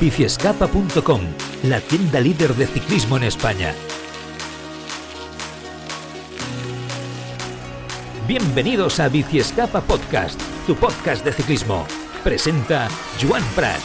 biciescapa.com, la tienda líder de ciclismo en España. Bienvenidos a Biciescapa Podcast, tu podcast de ciclismo. Presenta Joan Prats.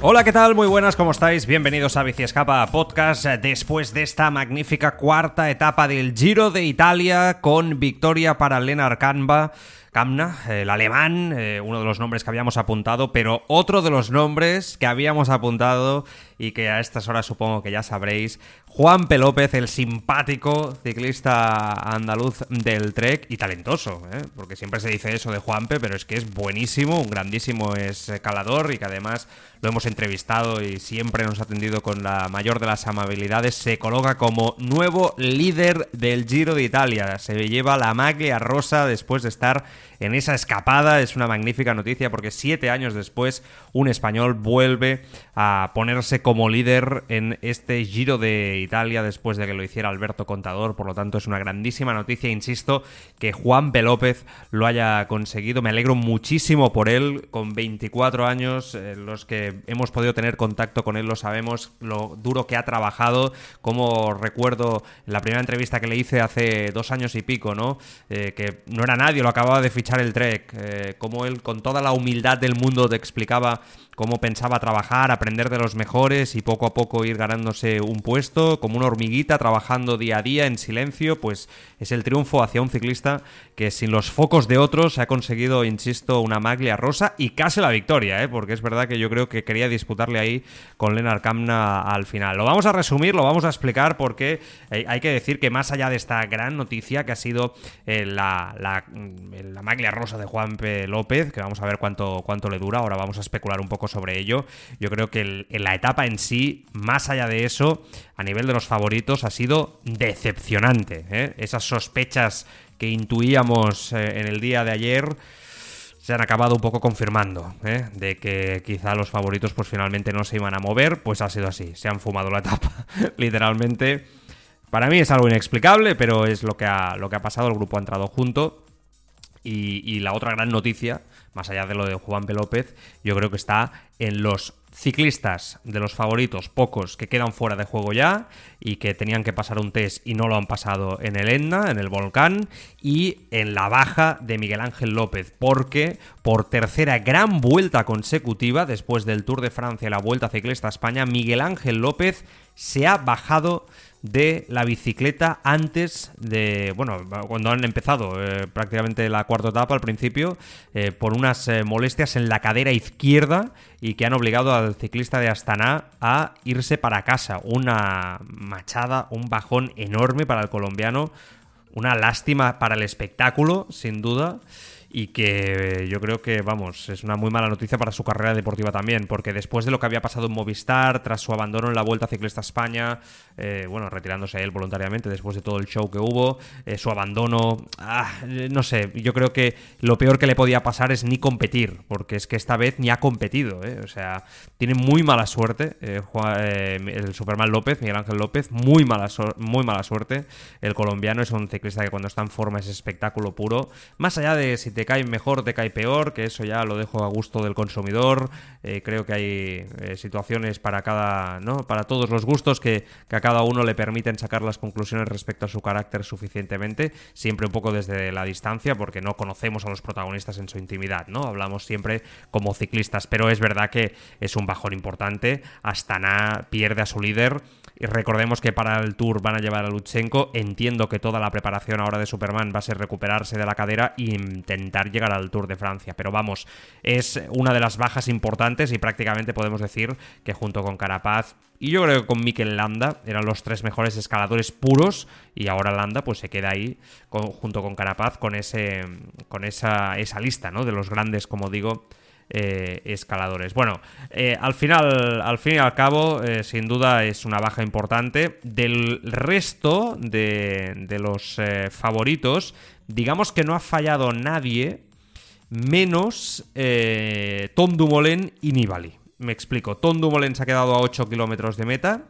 Hola, ¿qué tal? Muy buenas, ¿cómo estáis? Bienvenidos a Biciescapa Podcast después de esta magnífica cuarta etapa del Giro de Italia con victoria para Lennart Canva El alemán, eh, uno de los nombres que habíamos apuntado, pero otro de los nombres que habíamos apuntado y que a estas horas supongo que ya sabréis, Juan. López, el simpático ciclista andaluz del Trek y talentoso, ¿eh? porque siempre se dice eso de Juanpe, pero es que es buenísimo, un grandísimo escalador y que además lo hemos entrevistado y siempre nos ha atendido con la mayor de las amabilidades, se coloca como nuevo líder del Giro de Italia, se lleva la maglia rosa después de estar en esa escapada. Es una magnífica noticia porque siete años después un español vuelve a ponerse como líder en este Giro de Italia después de que lo hiciera Alberto Contador. Por lo tanto, es una grandísima noticia. Insisto que Juan P. López lo haya conseguido. Me alegro muchísimo por él. Con 24 años, eh, los que hemos podido tener contacto con él lo sabemos, lo duro que ha trabajado. Como recuerdo la primera entrevista que le hice hace dos años y pico, ¿no? Eh, que no era nadie, lo acababa de fichar el Trek, eh, como él con toda la humildad del mundo te explicaba cómo pensaba trabajar, aprender de los mejores y poco a poco ir ganándose un puesto, como una hormiguita trabajando día a día en silencio, pues es el triunfo hacia un ciclista que sin los focos de otros ha conseguido, insisto, una maglia rosa y casi la victoria, ¿eh? porque es verdad que yo creo que quería disputarle ahí con Lennart Kamna al final. Lo vamos a resumir, lo vamos a explicar porque eh, hay que decir que más allá de esta gran noticia que ha sido eh, la, la, la, maglia rosa de Juan. López, que vamos a ver cuánto, cuánto le dura, ahora vamos a especular un poco sobre ello. Yo creo que en la etapa en sí, más allá de eso, a nivel de los favoritos, ha sido decepcionante. ¿eh? Esas sospechas que intuíamos eh, en el día de ayer se han acabado un poco confirmando, ¿eh? de que quizá los favoritos pues finalmente no se iban a mover, pues ha sido así, se han fumado la etapa, literalmente. Para mí es algo inexplicable, pero es lo que ha, lo que ha pasado, el grupo ha entrado junto. y la otra gran noticia más allá de lo de Juan P. López, yo creo que está en los ciclistas de los favoritos, pocos que quedan fuera de juego ya y que tenían que pasar un test y no lo han pasado en el Etna, en el volcán, y en la baja de Miguel Ángel López, porque por tercera gran vuelta consecutiva, después del Tour de Francia y la Vuelta Ciclista a España, Miguel Ángel López se ha bajado de la bicicleta antes de, bueno, cuando han empezado eh, prácticamente la cuarta etapa al principio, eh, por unas eh, molestias en la cadera izquierda y que han obligado al ciclista de Astana a irse para casa. Una machada, un bajón enorme para el colombiano, una lástima para el espectáculo, sin duda y que yo creo que, vamos, es una muy mala noticia para su carrera deportiva también, porque después de lo que había pasado en Movistar, tras su abandono en la Vuelta Ciclista España, eh, bueno, retirándose él voluntariamente después de todo el show que hubo, eh, su abandono, ah, no sé, yo creo que lo peor que le podía pasar es ni competir, porque es que esta vez ni ha competido, eh, o sea, tiene muy mala suerte el Superman López, Miguel Ángel López, muy mala, muy mala suerte, el colombiano es un ciclista que cuando está en forma es espectáculo puro, más allá de si te cae mejor, te cae peor, que eso ya lo dejo a gusto del consumidor. Eh, creo que hay eh, situaciones para cada, ¿no? Para todos los gustos que, a cada uno le permiten sacar las conclusiones respecto a su carácter suficientemente, siempre un poco desde la distancia, porque no conocemos a los protagonistas en su intimidad, ¿no? Hablamos siempre como ciclistas, pero es verdad que es un bajón importante. Astana pierde a su líder. Y recordemos que para el Tour van a llevar a Lutsenko. Entiendo que toda la preparación ahora de Superman va a ser recuperarse de la cadera e intentar intentar llegar al Tour de Francia. Pero vamos, es una de las bajas importantes y prácticamente podemos decir que junto con Carapaz y yo creo que con Mikel Landa eran los tres mejores escaladores puros y ahora Landa pues se queda ahí junto con Carapaz con ese con esa, esa lista, ¿no? De los grandes, como digo, eh, escaladores. Bueno, eh, al final, al fin y al cabo, eh, sin duda es una baja importante. Del resto de, de los favoritos, digamos que no ha fallado nadie, menos Tom Dumoulin y Nibali. Me explico. Tom Dumoulin se ha quedado a 8 kilómetros de meta.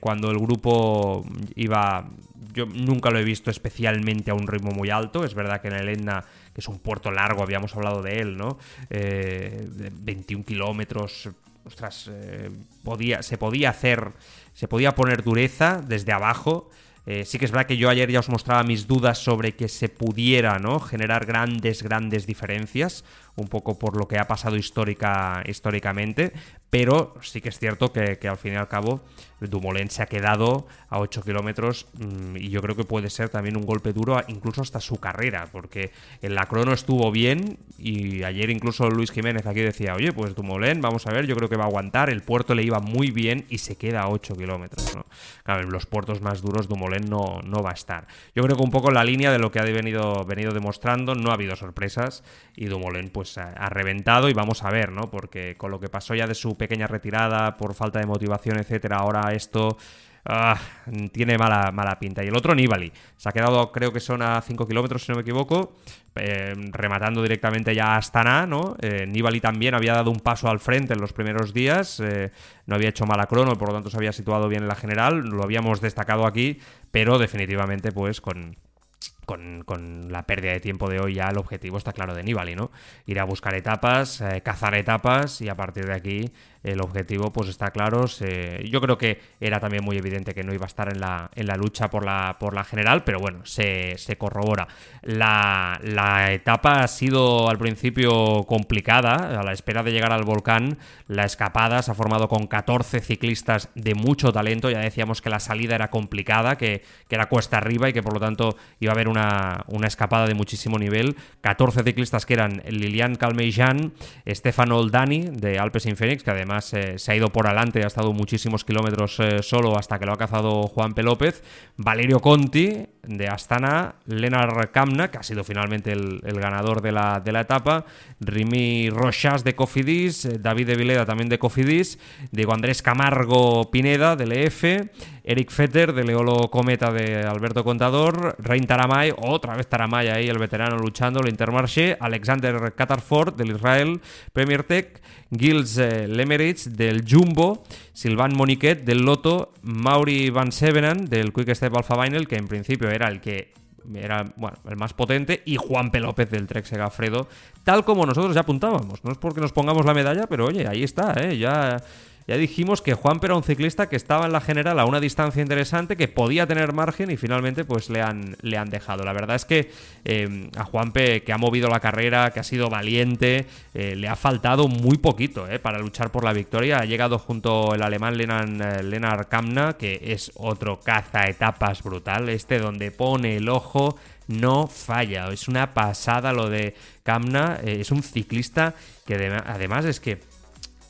cuando el grupo iba. Yo nunca lo he visto especialmente a un ritmo muy alto. Es verdad que en el Etna que es un puerto largo, habíamos hablado de él, ¿no? Eh, 21 kilómetros, ostras, eh, podía, se podía hacer, se podía poner dureza desde abajo. Eh, sí que es verdad que yo ayer ya os mostraba mis dudas sobre que se pudiera ¿no? generar grandes, grandes diferencias un poco por lo que ha pasado histórica, históricamente, pero sí que es cierto que, al fin y al cabo Dumoulin se ha quedado a 8 kilómetros mm, y yo creo que puede ser también un golpe duro incluso hasta su carrera, porque en la crono estuvo bien y ayer incluso Luis Jiménez aquí decía, oye, pues Dumoulin, vamos a ver, yo creo que va a aguantar, el puerto le iba muy bien y se queda a 8 kilómetros. ¿no? Claro, en los puertos más duros Dumoulin no, no va a estar. Yo creo que un poco en la línea de lo que ha venido, venido demostrando, no ha habido sorpresas y Dumoulin pues pues ha, reventado y vamos a ver, ¿no? Porque con lo que pasó ya de su pequeña retirada por falta de motivación, etcétera, ahora esto ah, tiene mala, mala pinta. Y el otro, Nibali, se ha quedado, creo que son a 5 kilómetros, si no me equivoco, eh, rematando directamente ya a Astana, ¿no? Eh, Nibali también había dado un paso al frente en los primeros días, eh, no había hecho mala crono, por lo tanto se había situado bien en la general, lo habíamos destacado aquí, pero definitivamente, pues con con, la pérdida de tiempo de hoy ya el objetivo está claro de Nibali, ¿no? Ir a buscar etapas, eh, cazar etapas y a partir de aquí el objetivo pues está claro. yo creo que era también muy evidente que no iba a estar en la, en la lucha por la, por la general, pero bueno, se, corrobora. La, etapa ha sido al principio complicada, a la espera de llegar al volcán, la escapada se ha formado con 14 ciclistas de mucho talento, ya decíamos que la salida era complicada, que, era cuesta arriba y que por lo tanto iba a haber una, escapada de muchísimo nivel. 14 ciclistas que eran Lilian Calmejan, Stefano Oldani de Alpes Infenix, que además eh, se ha ido por adelante, ha estado muchísimos kilómetros eh, solo hasta que lo ha cazado Juan P. López. Valerio Conti de Astana, Lenar Kamna, que ha sido finalmente el, ganador de la, de la, etapa, Rimi Rochas de Cofidis, David de Vileda también de Cofidis, Diego Andrés Camargo Pineda del EF, Eric Fetter de Leolo Cometa de Alberto Contador, Rein Taramay, otra vez Taramay ahí, el veterano luchando, el Intermarché, Alexander Catarford del Israel Premier Tech, Gilles eh, Lemeritz del Jumbo, Sylvain Moniquet del Loto, Mauri Van Sevenan del Quick Step Alpha Vinyl, que en principio era el que era bueno, el más potente, y Juan P. López del Trek Segafredo, tal como nosotros ya apuntábamos. No es porque nos pongamos la medalla, pero oye, ahí está, ¿eh? ya ya dijimos que Juan era un ciclista que estaba en la general a una distancia interesante, que podía tener margen y finalmente pues le han, le han dejado. La verdad es que eh, a Juanpe, que ha movido la carrera, que ha sido valiente, eh, le ha faltado muy poquito eh, para luchar por la victoria. Ha llegado junto el alemán Lenan, Lenar Kamna, que es otro caza etapas brutal. Este donde pone el ojo no falla. Es una pasada lo de Kamna. es un ciclista que además es que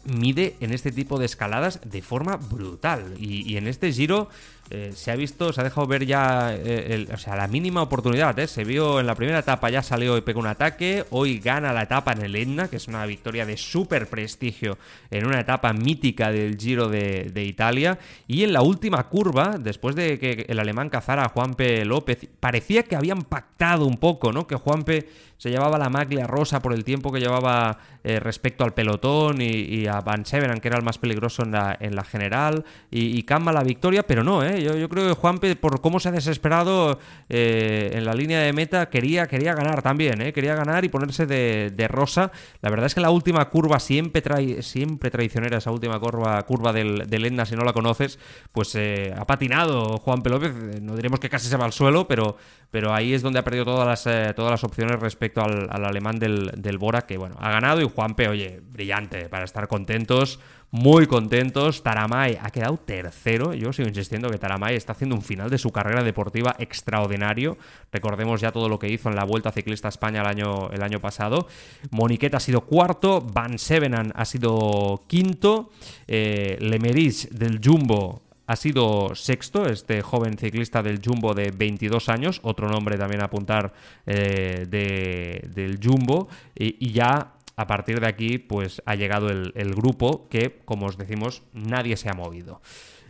mide en este tipo de escaladas de forma brutal. Y, en este giro eh, se ha visto, se ha dejado ver ya eh, o sea, la mínima oportunidad. ¿eh? Se vio en la primera etapa, ya salió y pegó un ataque. Hoy gana la etapa en el Etna, que es una victoria de súper prestigio en una etapa mítica del Giro de, Italia. Y en la última curva, después de que el alemán cazara a Juanpe López, parecía que habían pactado un poco, ¿no? Que Juanpe se llevaba la maglia rosa por el tiempo que llevaba respecto al pelotón y, a Van Severan, que era el más peligroso en la, en la general. Y, y la victoria, pero no, ¿eh? Yo, creo que Juanpe, por cómo se ha desesperado eh, en la línea de meta, quería, quería ganar también, ¿eh? Quería ganar y ponerse de, rosa. La verdad es que la última curva, siempre, trae, siempre traicionera, esa última curva, curva del, del Etna, si no la conoces, pues eh, ha patinado Juan P. López. No diremos que casi se va al suelo, pero, pero ahí es donde ha perdido todas las, eh, todas las opciones respecto al, alemán del, del, Bora, que bueno, ha ganado y Juanpe, oye, brillante, para estar contentos muy contentos. Taramay ha quedado tercero. Yo sigo insistiendo que Taramay está haciendo un final de su carrera deportiva extraordinario. Recordemos ya todo lo que hizo en la Vuelta Ciclista España el año, el año pasado. Moniquet ha sido cuarto, Van Sevenan ha sido quinto, eh, Lemeris del Jumbo ha sido sexto, este joven ciclista del Jumbo de 22 años, otro nombre también a apuntar eh, del Jumbo, y, ya a partir de aquí pues ha llegado el, grupo que, como os decimos, nadie se ha movido.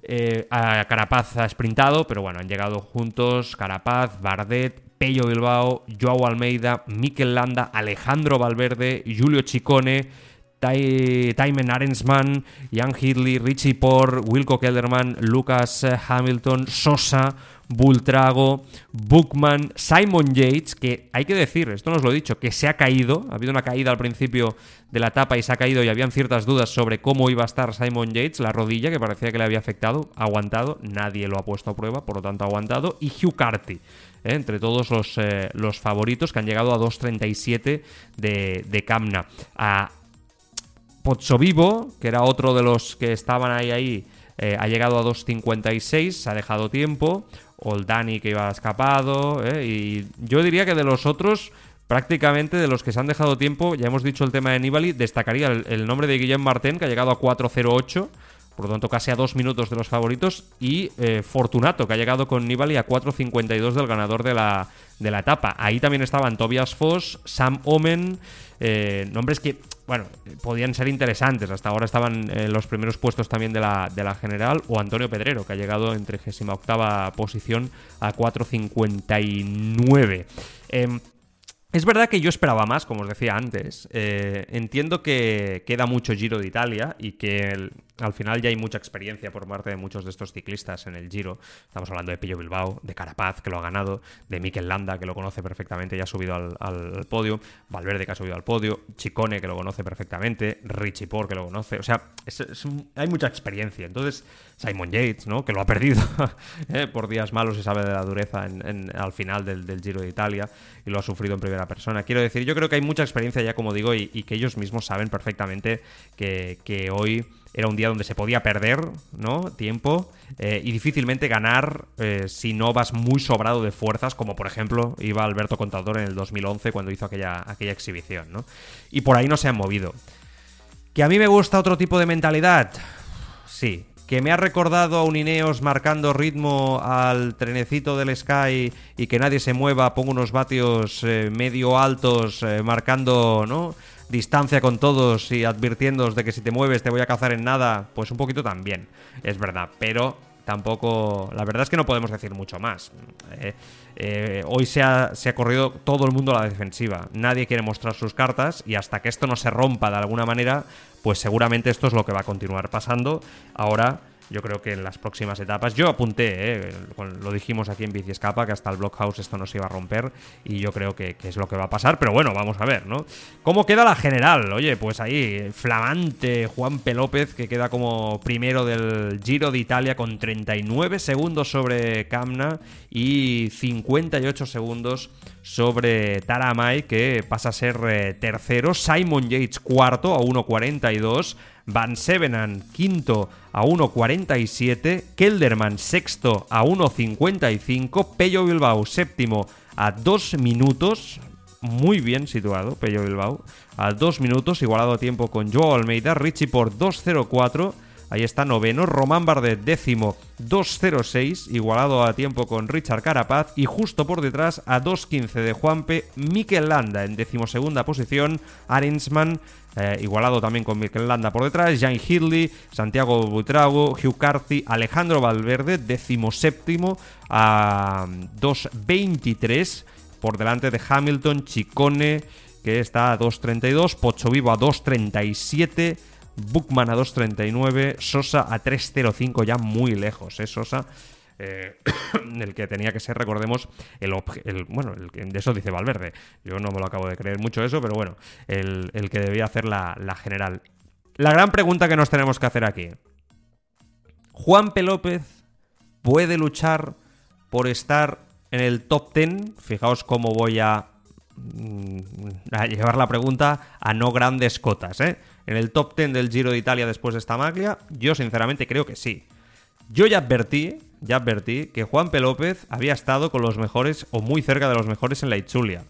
Eh, Carapaz ha sprintado, pero bueno, han llegado juntos Carapaz, Bardet, Pello Bilbao, Joao Almeida, Mikel Landa, Alejandro Valverde, Julio Chicone, Taimen Arensman, Jan Hidley, Richie Por, Wilco Kelderman, Lucas Hamilton, Sosa, Bultrago, Bookman, Simon Yates, que hay que decir, esto nos lo he dicho, que se ha caído, ha habido una caída al principio de la etapa y se ha caído y habían ciertas dudas sobre cómo iba a estar Simon Yates, la rodilla que parecía que le había afectado, aguantado, nadie lo ha puesto a prueba, por lo tanto aguantado, y Hugh Carty, ¿eh? entre todos los, eh, los, favoritos que han llegado a 2.37 de, de Camna. A Vivo, que era otro de los que estaban ahí, ahí eh, ha llegado a 2.56, se ha dejado tiempo. Oldani que iba escapado. Eh, y yo diría que de los otros, prácticamente de los que se han dejado tiempo, ya hemos dicho el tema de Nibali, destacaría el, nombre de Guillem Martin, que ha llegado a 4.08 por lo tanto casi a dos minutos de los favoritos, y eh, Fortunato, que ha llegado con Nibali a 4.52 del ganador de la, de la etapa. Ahí también estaban Tobias Foss, Sam Omen, eh, nombres que, bueno, podían ser interesantes. Hasta ahora estaban en los primeros puestos también de la, de la general, o Antonio Pedrero, que ha llegado en 38 posición a 4.59. Es verdad que yo esperaba más, como os decía antes. Eh, entiendo que queda mucho Giro de Italia y que al final ya hay mucha experiencia por parte de muchos de estos ciclistas en el Giro. Estamos hablando de Pillo Bilbao, de Carapaz, que lo ha ganado, de Mikel Landa, que lo conoce perfectamente y ha subido al, podio, Valverde, que ha subido al podio, Chicone, que lo conoce perfectamente, Richie Por, que lo conoce. O sea, hay mucha experiencia. Entonces, Simon Yates, ¿no? que lo ha perdido ¿eh? por días malos y sabe de la dureza al final del, del Giro de Italia y lo ha sufrido en primera persona. Quiero decir, yo creo que hay mucha experiencia ya, como digo, y, que ellos mismos saben perfectamente que, hoy era un día donde se podía perder, ¿no? Tiempo eh, y difícilmente ganar eh, si no vas muy sobrado de fuerzas, como por ejemplo iba Alberto Contador en el 2011 cuando hizo aquella, aquella exhibición, ¿no? Y por ahí no se han movido. ¿Que a mí me gusta otro tipo de mentalidad? Sí, que me ha recordado a un Ineos marcando ritmo al trenecito del Sky y que nadie se mueva, pongo unos vatios eh, medio altos, eh, marcando, ¿no? distancia con todos y advirtiéndoos de que si te mueves te voy a cazar en nada, pues un poquito también, es verdad, pero tampoco, la verdad es que no podemos decir mucho más. Eh, hoy se ha, se ha, corrido todo el mundo a la defensiva, nadie quiere mostrar sus cartas y hasta que esto no se rompa de alguna manera, pues seguramente esto es lo que va a continuar pasando. Ahora yo creo que en las próximas etapas, yo apunté, eh, lo dijimos aquí en Bici Escapa, que hasta el Blockhouse esto no se iba a romper y yo creo que, es lo que va a pasar, pero bueno, vamos a ver, ¿no? ¿Cómo queda la general? Oye, pues ahí, flamante Juan P. López, que queda como primero del Giro de Italia con 39 segundos sobre Camna y 58 segundos sobre Taramay, que pasa a ser eh, tercero, Simon Yates cuarto a 1.42, Van Sevenan quinto a 1.47, Kelderman sexto a 1.55, Pello Bilbao séptimo a 2 minutos, muy bien situado Pello Bilbao, a 2 minutos, igualado a tiempo con Joao Almeida, Richie por 2.04, Ahí está noveno, Román Bardet décimo 2.06, igualado a tiempo con Richard Carapaz y justo por detrás a 2.15 de Juanpe, Mikel Landa en decimosegunda posición, Arensman eh, igualado también con Mikel Landa por detrás, Jan Hidley, Santiago Buitrago, Hugh Carthy, Alejandro Valverde, decimoséptimo a 2.23 por delante de Hamilton, Chicone que está a 2.32, Pocho Vivo a 2.37, Bookman a 2.39, Sosa a 3.05, ya muy lejos, ¿eh? Sosa. Eh, el que tenía que ser, recordemos, el, bueno, el, de eso dice Valverde. Yo no me lo acabo de creer mucho eso, pero bueno, el, que debía hacer la, general. La gran pregunta que nos tenemos que hacer aquí. ¿Juan P. López puede luchar por estar en el top 10? Fijaos cómo voy mm, a llevar la pregunta a no grandes cotas, ¿eh? En el top 10 del Giro de Italia después de esta maglia? Yo sinceramente creo que sí. Yo ya advertí, ya advertí que Juan P. López había estado con los mejores o muy cerca de los mejores en la Itzulia.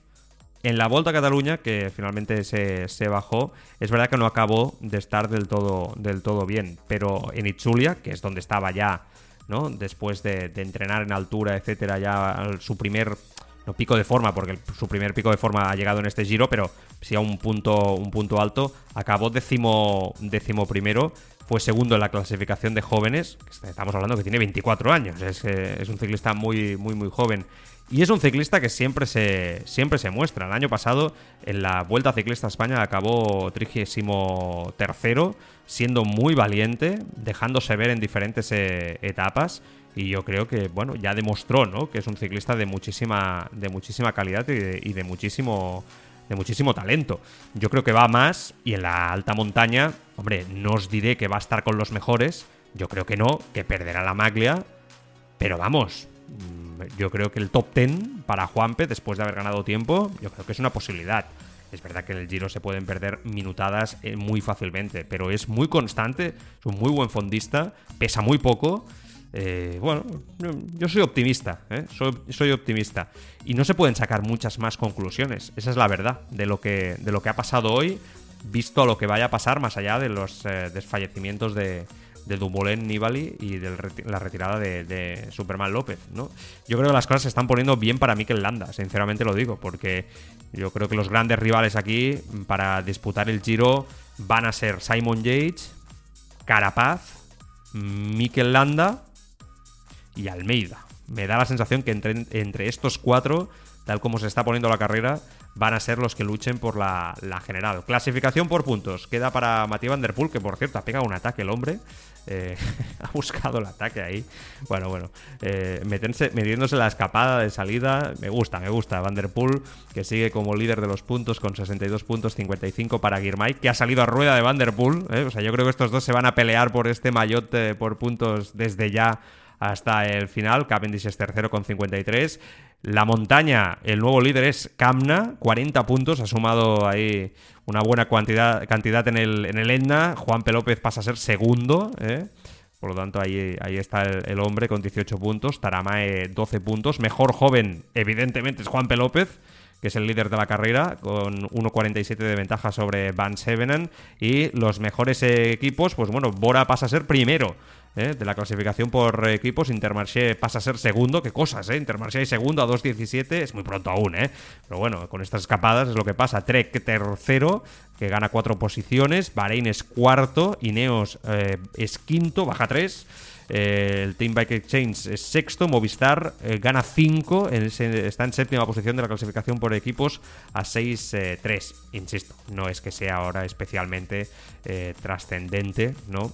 En la Volta a Cataluña, que finalmente se, bajó, es verdad que no acabó de estar del todo, del todo bien. Pero en Itzulia, que es donde estaba ya, ¿no? Después de, entrenar en altura, etcétera, ya su primer no pico de forma, porque su primer pico de forma ha llegado en este giro, pero sí a un punto, un punto alto. Acabó décimo, décimo primero, fue segundo en la clasificación de jóvenes. Estamos hablando que tiene 24 años, es, eh, es un ciclista muy, muy, muy joven. Y es un ciclista que siempre se, siempre se muestra. El año pasado, en la Vuelta Ciclista a España, acabó 33 siendo muy valiente, dejándose ver en diferentes eh, etapas. Y yo creo que, bueno, ya demostró, ¿no? Que es un ciclista de muchísima, de muchísima calidad y de, muchísimo de muchísimo talento. Yo creo que va más y en la alta montaña, hombre, no os diré que va a estar con los mejores, yo creo que no, que perderá la maglia, pero vamos, yo creo que el top 10 para Juanpe, después de haber ganado tiempo, yo creo que es una posibilidad. Es verdad que en el Giro se pueden perder minutadas eh, muy fácilmente, pero es muy constante, es un muy buen fondista, pesa muy poco. Eh, bueno, yo soy optimista, ¿eh? soy, optimista. Y no se pueden sacar muchas más conclusiones. Esa es la verdad de lo que, de lo que ha pasado hoy, visto lo que vaya a pasar más allá de los desfallecimientos de, de Dumoulin Nibali y de la retirada de, Superman López, ¿no? Yo creo que las cosas se están poniendo bien para Mikel Landa, sinceramente lo digo, porque yo creo que los grandes rivales aquí para disputar el Giro van a ser Simon Yates, Carapaz, Mikel Landa y Almeida. Me da la sensación que entre, entre estos cuatro, tal como se está poniendo la carrera, van a ser los que luchen por la, general. Clasificación por puntos. Queda para Matías Van Der Poel, que por cierto ha pegado un ataque el hombre. Eh, ha buscado el ataque ahí. Bueno, bueno. Eh, metiéndose la escapada de salida. Me gusta, me gusta. Van Der Poel, que sigue como líder de los puntos con 62 puntos, 55 para Girmay, que ha salido a rueda de Van Der Poel. Eh. O sea, yo creo que estos dos se van a pelear por este maillot por puntos desde ya hasta el final. Cavendish es tercero con 53. La montaña, el nuevo líder es Camna, 40 puntos, ha sumado ahí una buena cantidad, cantidad en, el, en el Etna. Juan P. López pasa a ser segundo, ¿eh? por lo tanto ahí, ahí está el, hombre con 18 puntos. Taramae 12 puntos. Mejor joven, evidentemente, es Juan P. López que es el líder de la carrera, con 1.47 de ventaja sobre Van Sevenen. Y los mejores equipos, pues bueno, Bora pasa a ser primero. ¿eh? de la clasificación por equipos. Intermarché pasa a ser segundo. Qué cosas, ¿eh? Intermarché segundo a 2.17. Es muy pronto aún, ¿eh? Pero bueno, con estas escapadas es lo que pasa. Trek tercero, que gana cuatro posiciones. Bahrein es cuarto. Ineos eh, es quinto, baja tres. Eh, el Team Bike Exchange es sexto, Movistar gana 5, está en séptima posición de la clasificación por equipos a 6-3. Insisto, no es que sea ahora especialmente trascendente, ¿no?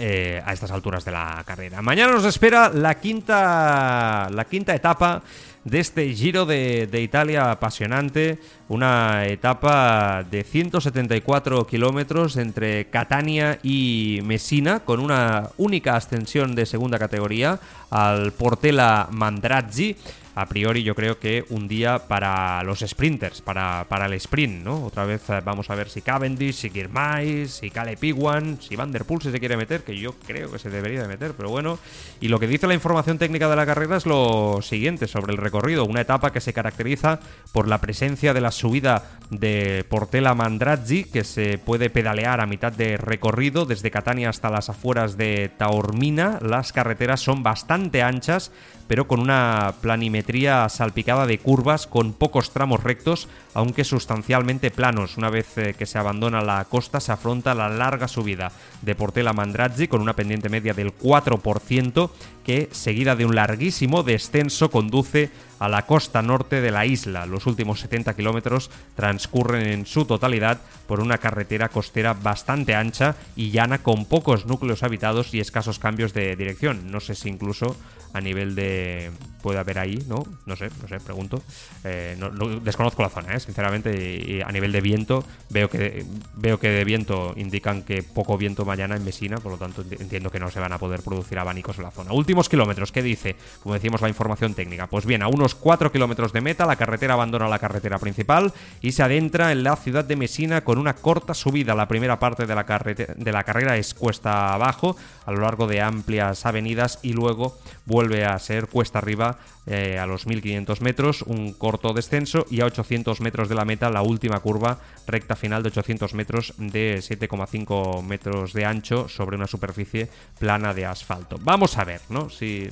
Eh, a estas alturas de la carrera. Mañana nos espera la quinta, la quinta etapa de este Giro de, de, Italia apasionante, una etapa de 174 kilómetros entre Catania y Messina, con una única ascensión de segunda categoría al Portela Mandrazzi a priori yo creo que un día para los sprinters, para, para el sprint, ¿no? Otra vez eh, vamos a ver si Cavendish, si Girmay, si Caleb Iwan, si Van Der Poel se quiere meter, que yo creo que se debería de meter, pero bueno. Y lo que dice la información técnica de la carrera es lo siguiente sobre el recorrido, una etapa que se caracteriza por la presencia de la subida de Portela Mandrazzi, que se puede pedalear a mitad de recorrido desde Catania hasta las afueras de Taormina. Las carreteras son bastante anchas, pero con una planimetría salpicada de curvas con pocos tramos rectos, aunque sustancialmente planos. Una vez eh, que se abandona la costa se afronta la larga subida de Portela Mandrazzi con una pendiente media del 4% que, seguida de un larguísimo descenso, conduce a la costa norte de la isla. Los últimos 70 kilómetros transcurren en su totalidad por una carretera costera bastante ancha y llana con pocos núcleos habitados y escasos cambios de dirección. No sé si incluso a nivel de... puede haber ahí, ¿no? ¿no? Sé, no sé, pregunto. Eh, desconozco la zona, ¿eh? sinceramente, y, a nivel de viento veo que, veo que de viento indican que poco viento mañana en Mesina, por lo tanto entiendo que no se van a poder producir abanicos en la zona. Últimos kilómetros, ¿qué dice? Como decimos la información técnica. Pues bien, a unos 4 kilómetros de meta, la carretera abandona la carretera principal y se adentra en la ciudad de Mesina con una corta subida. La primera parte de la, de la carrera es cuesta abajo, a lo largo de amplias avenidas y luego vuelve a ser cuesta arriba eh, a los 1500 metros, un corto descenso y a 800 metros de la meta la última curva recta final de 800 metros de 7,5 metros de ancho sobre una superficie plana de asfalto. Vamos a ver, ¿no? Si,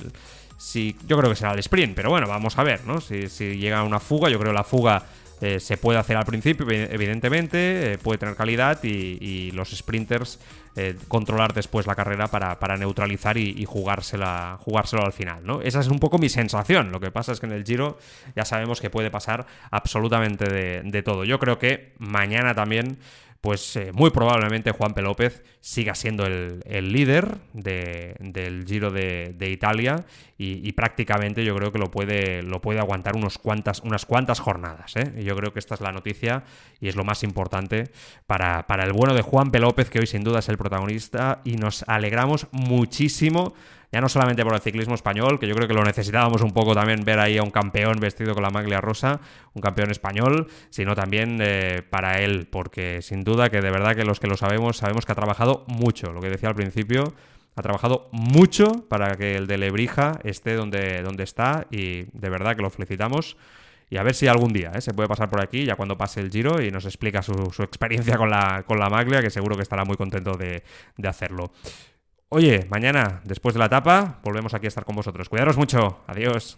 si yo creo que será el sprint, pero bueno, vamos a ver, ¿no? Si, si llega una fuga, yo creo la fuga eh, se puede hacer al principio, evidentemente, eh, puede tener calidad y, los sprinters eh, controlar después la carrera para, neutralizar y, jugársela, jugárselo al final, ¿no? Esa es un poco mi sensación. Lo que pasa es que en el Giro ya sabemos que puede pasar absolutamente de, todo. Yo creo que mañana también pues muy probablemente Juan P. López siga siendo el, líder del Giro de, Italia y, prácticamente yo creo que lo puede, lo puede aguantar unos cuantas, unas cuantas jornadas. ¿eh? Yo creo que esta es la noticia y es lo más importante para, para el bueno de Juan P. López, que hoy sin duda es el protagonista y nos alegramos muchísimo ya no solamente por el ciclismo español, que yo creo que lo necesitábamos un poco también ver ahí a un campeón vestido con la maglia rosa, un campeón español, sino también eh, para él, porque sin duda que de verdad que los que lo sabemos, sabemos que ha trabajado mucho, lo que decía al principio, ha trabajado mucho para que el de Lebrija esté donde, donde está y de verdad que lo felicitamos. Y a ver si algún día ¿eh? se puede pasar por aquí, ya cuando pase el giro, y nos explica su, experiencia con la, con la maglia, que seguro que estará muy contento de, de hacerlo. Oye, mañana, después de la etapa, volvemos aquí a estar con vosotros. Cuidaros mucho. Adiós.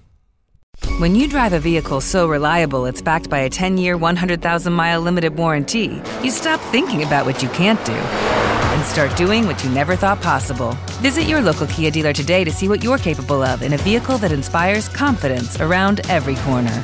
When you drive a vehicle so reliable it's backed by a 10-year, 100,000-mile limited warranty, you stop thinking about what you can't do and start doing what you never thought possible. Visit your local Kia dealer today to see what you're capable of in a vehicle that inspires confidence around every corner.